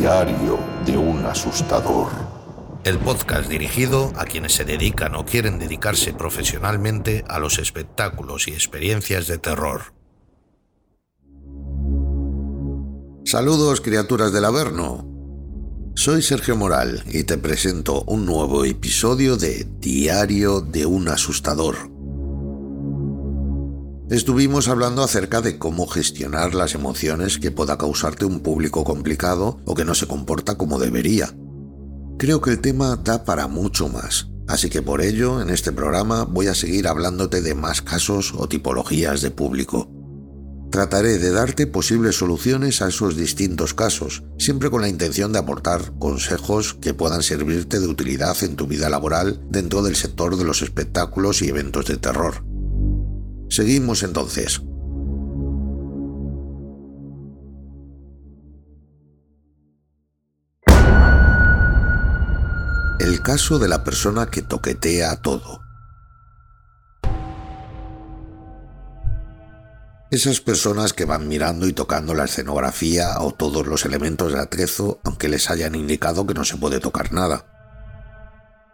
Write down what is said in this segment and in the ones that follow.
Diario de un asustador. El podcast dirigido a quienes se dedican o quieren dedicarse profesionalmente a los espectáculos y experiencias de terror. Saludos criaturas del Averno. Soy Sergio Moral y te presento un nuevo episodio de Diario de un asustador. Estuvimos hablando acerca de cómo gestionar las emociones que pueda causarte un público complicado o que no se comporta como debería. Creo que el tema da para mucho más, así que por ello en este programa voy a seguir hablándote de más casos o tipologías de público. Trataré de darte posibles soluciones a esos distintos casos, siempre con la intención de aportar consejos que puedan servirte de utilidad en tu vida laboral dentro del sector de los espectáculos y eventos de terror. Seguimos entonces. El caso de la persona que toquetea todo. Esas personas que van mirando y tocando la escenografía o todos los elementos de atrezo aunque les hayan indicado que no se puede tocar nada.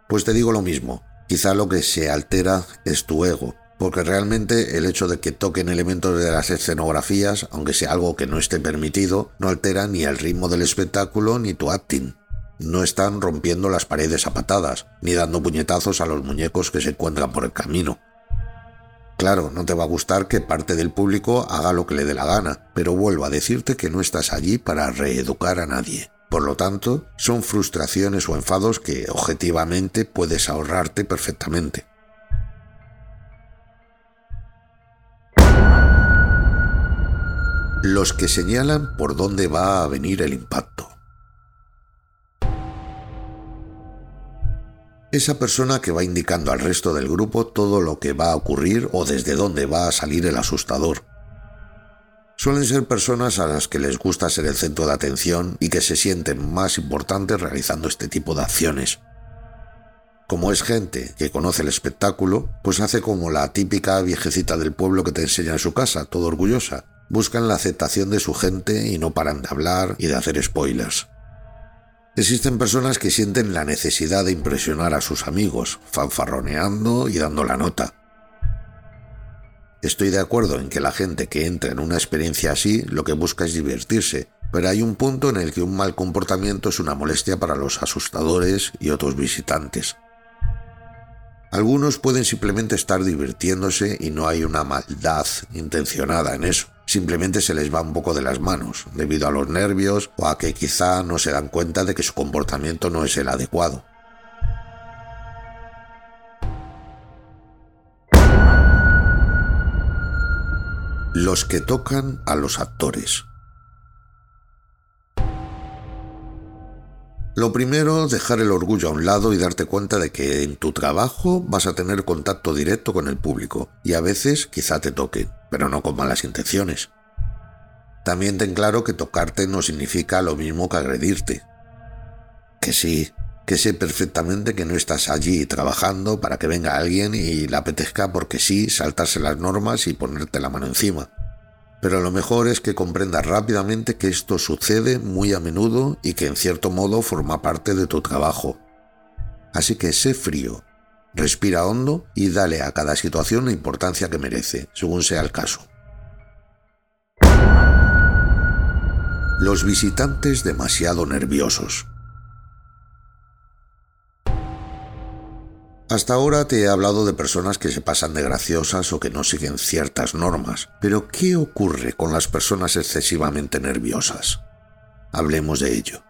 Pues te digo lo mismo, quizá lo que se altera es tu ego, porque realmente el hecho de que toquen elementos de las escenografías, aunque sea algo que no esté permitido, no altera ni el ritmo del espectáculo ni tu acting. No están rompiendo las paredes a patadas, ni dando puñetazos a los muñecos que se encuentran por el camino. Claro, no te va a gustar que parte del público haga lo que le dé la gana, pero vuelvo a decirte que no estás allí para reeducar a nadie. Por lo tanto, son frustraciones o enfados que objetivamente puedes ahorrarte perfectamente. Los que señalan por dónde va a venir el impacto. Esa persona que va indicando al resto del grupo todo lo que va a ocurrir o desde dónde va a salir el asustador. Suelen ser personas a las que les gusta ser el centro de atención y que se sienten más importantes realizando este tipo de acciones. Como es gente que conoce el espectáculo, pues hace como la típica viejecita del pueblo que te enseña en su casa, todo orgullosa, buscan la aceptación de su gente y no paran de hablar y de hacer spoilers. Existen personas que sienten la necesidad de impresionar a sus amigos, fanfarroneando y dando la nota. Estoy de acuerdo en que la gente que entra en una experiencia así lo que busca es divertirse, pero hay un punto en el que un mal comportamiento es una molestia para los asustadores y otros visitantes. Algunos pueden simplemente estar divirtiéndose y no hay una maldad intencionada en eso simplemente se les va un poco de las manos, debido a los nervios o a que quizá no se dan cuenta de que su comportamiento no es el adecuado. Los que tocan a los actores. Lo primero, dejar el orgullo a un lado y darte cuenta de que en tu trabajo vas a tener contacto directo con el público y a veces quizá te toquen, pero no con malas intenciones. También ten claro que tocarte no significa lo mismo que agredirte. Que sí, que sé perfectamente que no estás allí trabajando para que venga alguien y le apetezca porque sí saltarse las normas y ponerte la mano encima pero lo mejor es que comprendas rápidamente que esto sucede muy a menudo y que en cierto modo forma parte de tu trabajo. Así que sé frío, respira hondo y dale a cada situación la importancia que merece, según sea el caso. Los visitantes demasiado nerviosos. Hasta ahora te he hablado de personas que se pasan de graciosas o que no siguen ciertas normas, pero ¿qué ocurre con las personas excesivamente nerviosas? Hablemos de ello.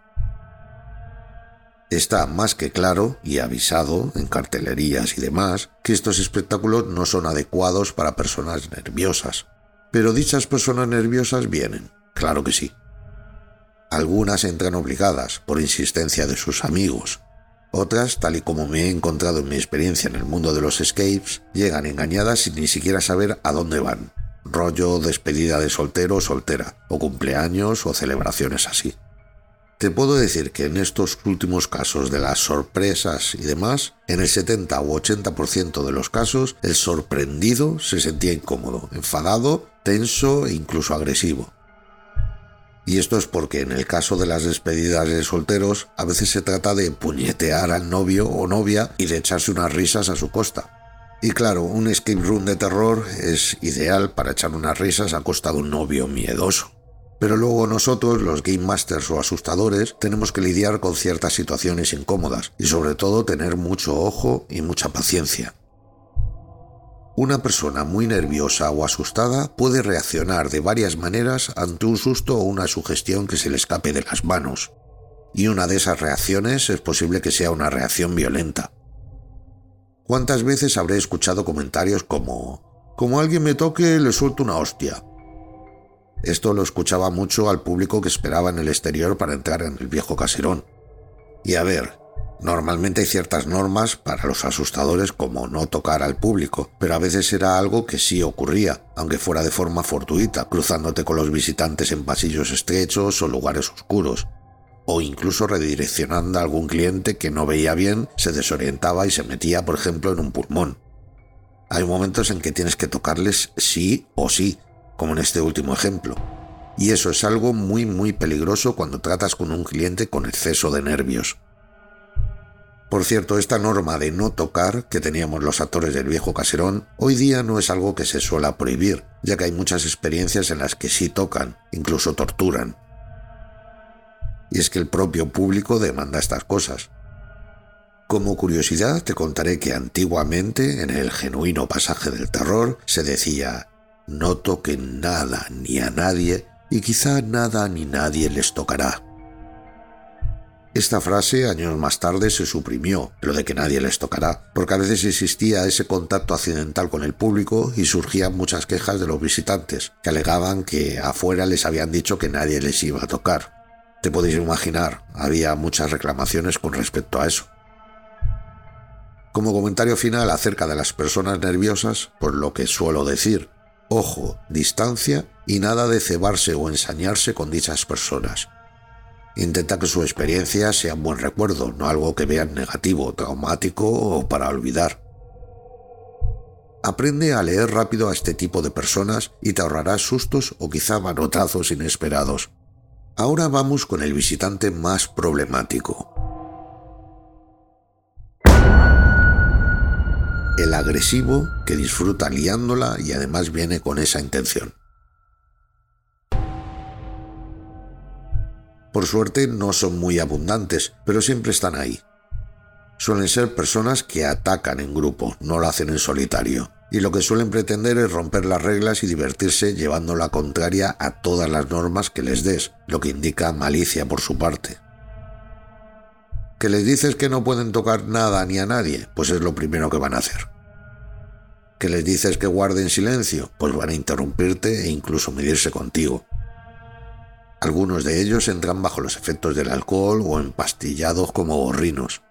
Está más que claro y avisado en cartelerías y demás que estos espectáculos no son adecuados para personas nerviosas. Pero dichas personas nerviosas vienen, claro que sí. Algunas entran obligadas por insistencia de sus amigos, otras, tal y como me he encontrado en mi experiencia en el mundo de los escapes, llegan engañadas sin ni siquiera saber a dónde van. Rollo despedida de soltero o soltera, o cumpleaños o celebraciones así. Te puedo decir que en estos últimos casos de las sorpresas y demás, en el 70 u 80% de los casos, el sorprendido se sentía incómodo, enfadado, tenso e incluso agresivo. Y esto es porque en el caso de las despedidas de solteros, a veces se trata de puñetear al novio o novia y de echarse unas risas a su costa. Y claro, un escape room de terror es ideal para echar unas risas a costa de un novio miedoso. Pero luego nosotros, los game masters o asustadores, tenemos que lidiar con ciertas situaciones incómodas y sobre todo tener mucho ojo y mucha paciencia. Una persona muy nerviosa o asustada puede reaccionar de varias maneras ante un susto o una sugestión que se le escape de las manos. Y una de esas reacciones es posible que sea una reacción violenta. ¿Cuántas veces habré escuchado comentarios como, como alguien me toque, le suelto una hostia? Esto lo escuchaba mucho al público que esperaba en el exterior para entrar en el viejo caserón. Y a ver, Normalmente hay ciertas normas para los asustadores como no tocar al público, pero a veces era algo que sí ocurría, aunque fuera de forma fortuita, cruzándote con los visitantes en pasillos estrechos o lugares oscuros, o incluso redireccionando a algún cliente que no veía bien, se desorientaba y se metía, por ejemplo, en un pulmón. Hay momentos en que tienes que tocarles sí o sí, como en este último ejemplo. Y eso es algo muy muy peligroso cuando tratas con un cliente con exceso de nervios. Por cierto, esta norma de no tocar que teníamos los actores del viejo caserón, hoy día no es algo que se suela prohibir, ya que hay muchas experiencias en las que sí tocan, incluso torturan. Y es que el propio público demanda estas cosas. Como curiosidad te contaré que antiguamente, en el genuino pasaje del terror, se decía, no toquen nada ni a nadie, y quizá nada ni nadie les tocará. Esta frase años más tarde se suprimió, lo de que nadie les tocará, porque a veces existía ese contacto accidental con el público y surgían muchas quejas de los visitantes, que alegaban que afuera les habían dicho que nadie les iba a tocar. Te podéis imaginar, había muchas reclamaciones con respecto a eso. Como comentario final acerca de las personas nerviosas, por lo que suelo decir, ojo, distancia y nada de cebarse o ensañarse con dichas personas. Intenta que su experiencia sea un buen recuerdo, no algo que vean negativo, traumático o para olvidar. Aprende a leer rápido a este tipo de personas y te ahorrarás sustos o quizá manotazos inesperados. Ahora vamos con el visitante más problemático. El agresivo que disfruta liándola y además viene con esa intención. Por suerte no son muy abundantes, pero siempre están ahí. Suelen ser personas que atacan en grupo, no lo hacen en solitario, y lo que suelen pretender es romper las reglas y divertirse llevando la contraria a todas las normas que les des, lo que indica malicia por su parte. ¿Que les dices que no pueden tocar nada ni a nadie? Pues es lo primero que van a hacer. ¿Que les dices que guarden silencio? Pues van a interrumpirte e incluso medirse contigo. Algunos de ellos entran bajo los efectos del alcohol o empastillados como gorrinos.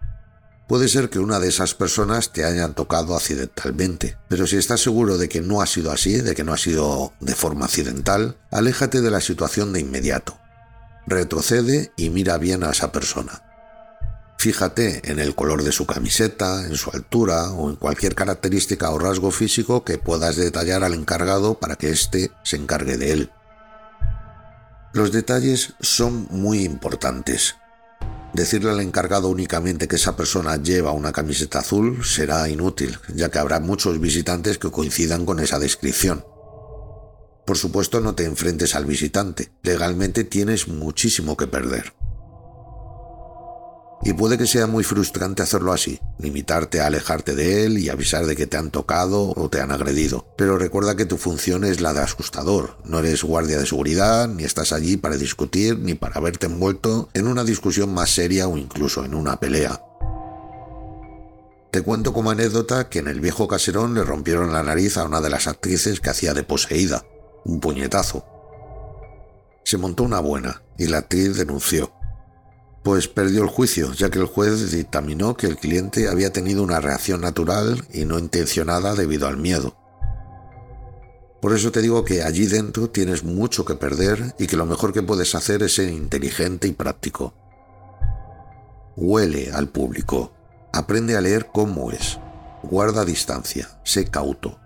Puede ser que una de esas personas te hayan tocado accidentalmente, pero si estás seguro de que no ha sido así, de que no ha sido de forma accidental, aléjate de la situación de inmediato. Retrocede y mira bien a esa persona. Fíjate en el color de su camiseta, en su altura o en cualquier característica o rasgo físico que puedas detallar al encargado para que éste se encargue de él. Los detalles son muy importantes. Decirle al encargado únicamente que esa persona lleva una camiseta azul será inútil, ya que habrá muchos visitantes que coincidan con esa descripción. Por supuesto no te enfrentes al visitante, legalmente tienes muchísimo que perder. Y puede que sea muy frustrante hacerlo así, limitarte a alejarte de él y avisar de que te han tocado o te han agredido. Pero recuerda que tu función es la de asustador, no eres guardia de seguridad, ni estás allí para discutir, ni para verte envuelto en una discusión más seria o incluso en una pelea. Te cuento como anécdota que en el viejo caserón le rompieron la nariz a una de las actrices que hacía de poseída, un puñetazo. Se montó una buena y la actriz denunció pues perdió el juicio, ya que el juez dictaminó que el cliente había tenido una reacción natural y no intencionada debido al miedo. Por eso te digo que allí dentro tienes mucho que perder y que lo mejor que puedes hacer es ser inteligente y práctico. Huele al público, aprende a leer cómo es, guarda distancia, sé cauto.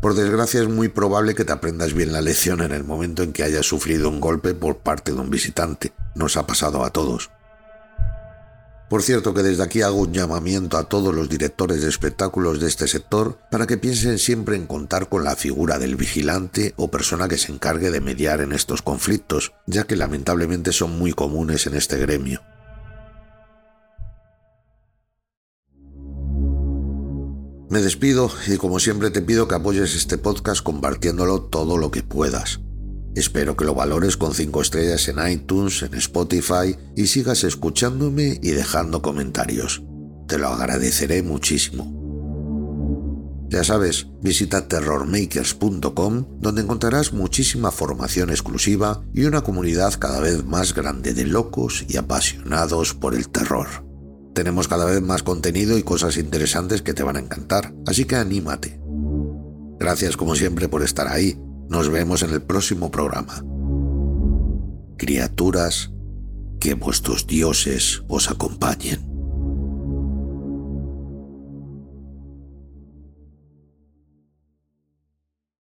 Por desgracia es muy probable que te aprendas bien la lección en el momento en que hayas sufrido un golpe por parte de un visitante. Nos ha pasado a todos. Por cierto que desde aquí hago un llamamiento a todos los directores de espectáculos de este sector para que piensen siempre en contar con la figura del vigilante o persona que se encargue de mediar en estos conflictos, ya que lamentablemente son muy comunes en este gremio. Me despido y como siempre te pido que apoyes este podcast compartiéndolo todo lo que puedas. Espero que lo valores con 5 estrellas en iTunes, en Spotify y sigas escuchándome y dejando comentarios. Te lo agradeceré muchísimo. Ya sabes, visita terrormakers.com donde encontrarás muchísima formación exclusiva y una comunidad cada vez más grande de locos y apasionados por el terror. Tenemos cada vez más contenido y cosas interesantes que te van a encantar, así que anímate. Gracias como siempre por estar ahí nos vemos en el próximo programa. Criaturas, que vuestros dioses os acompañen.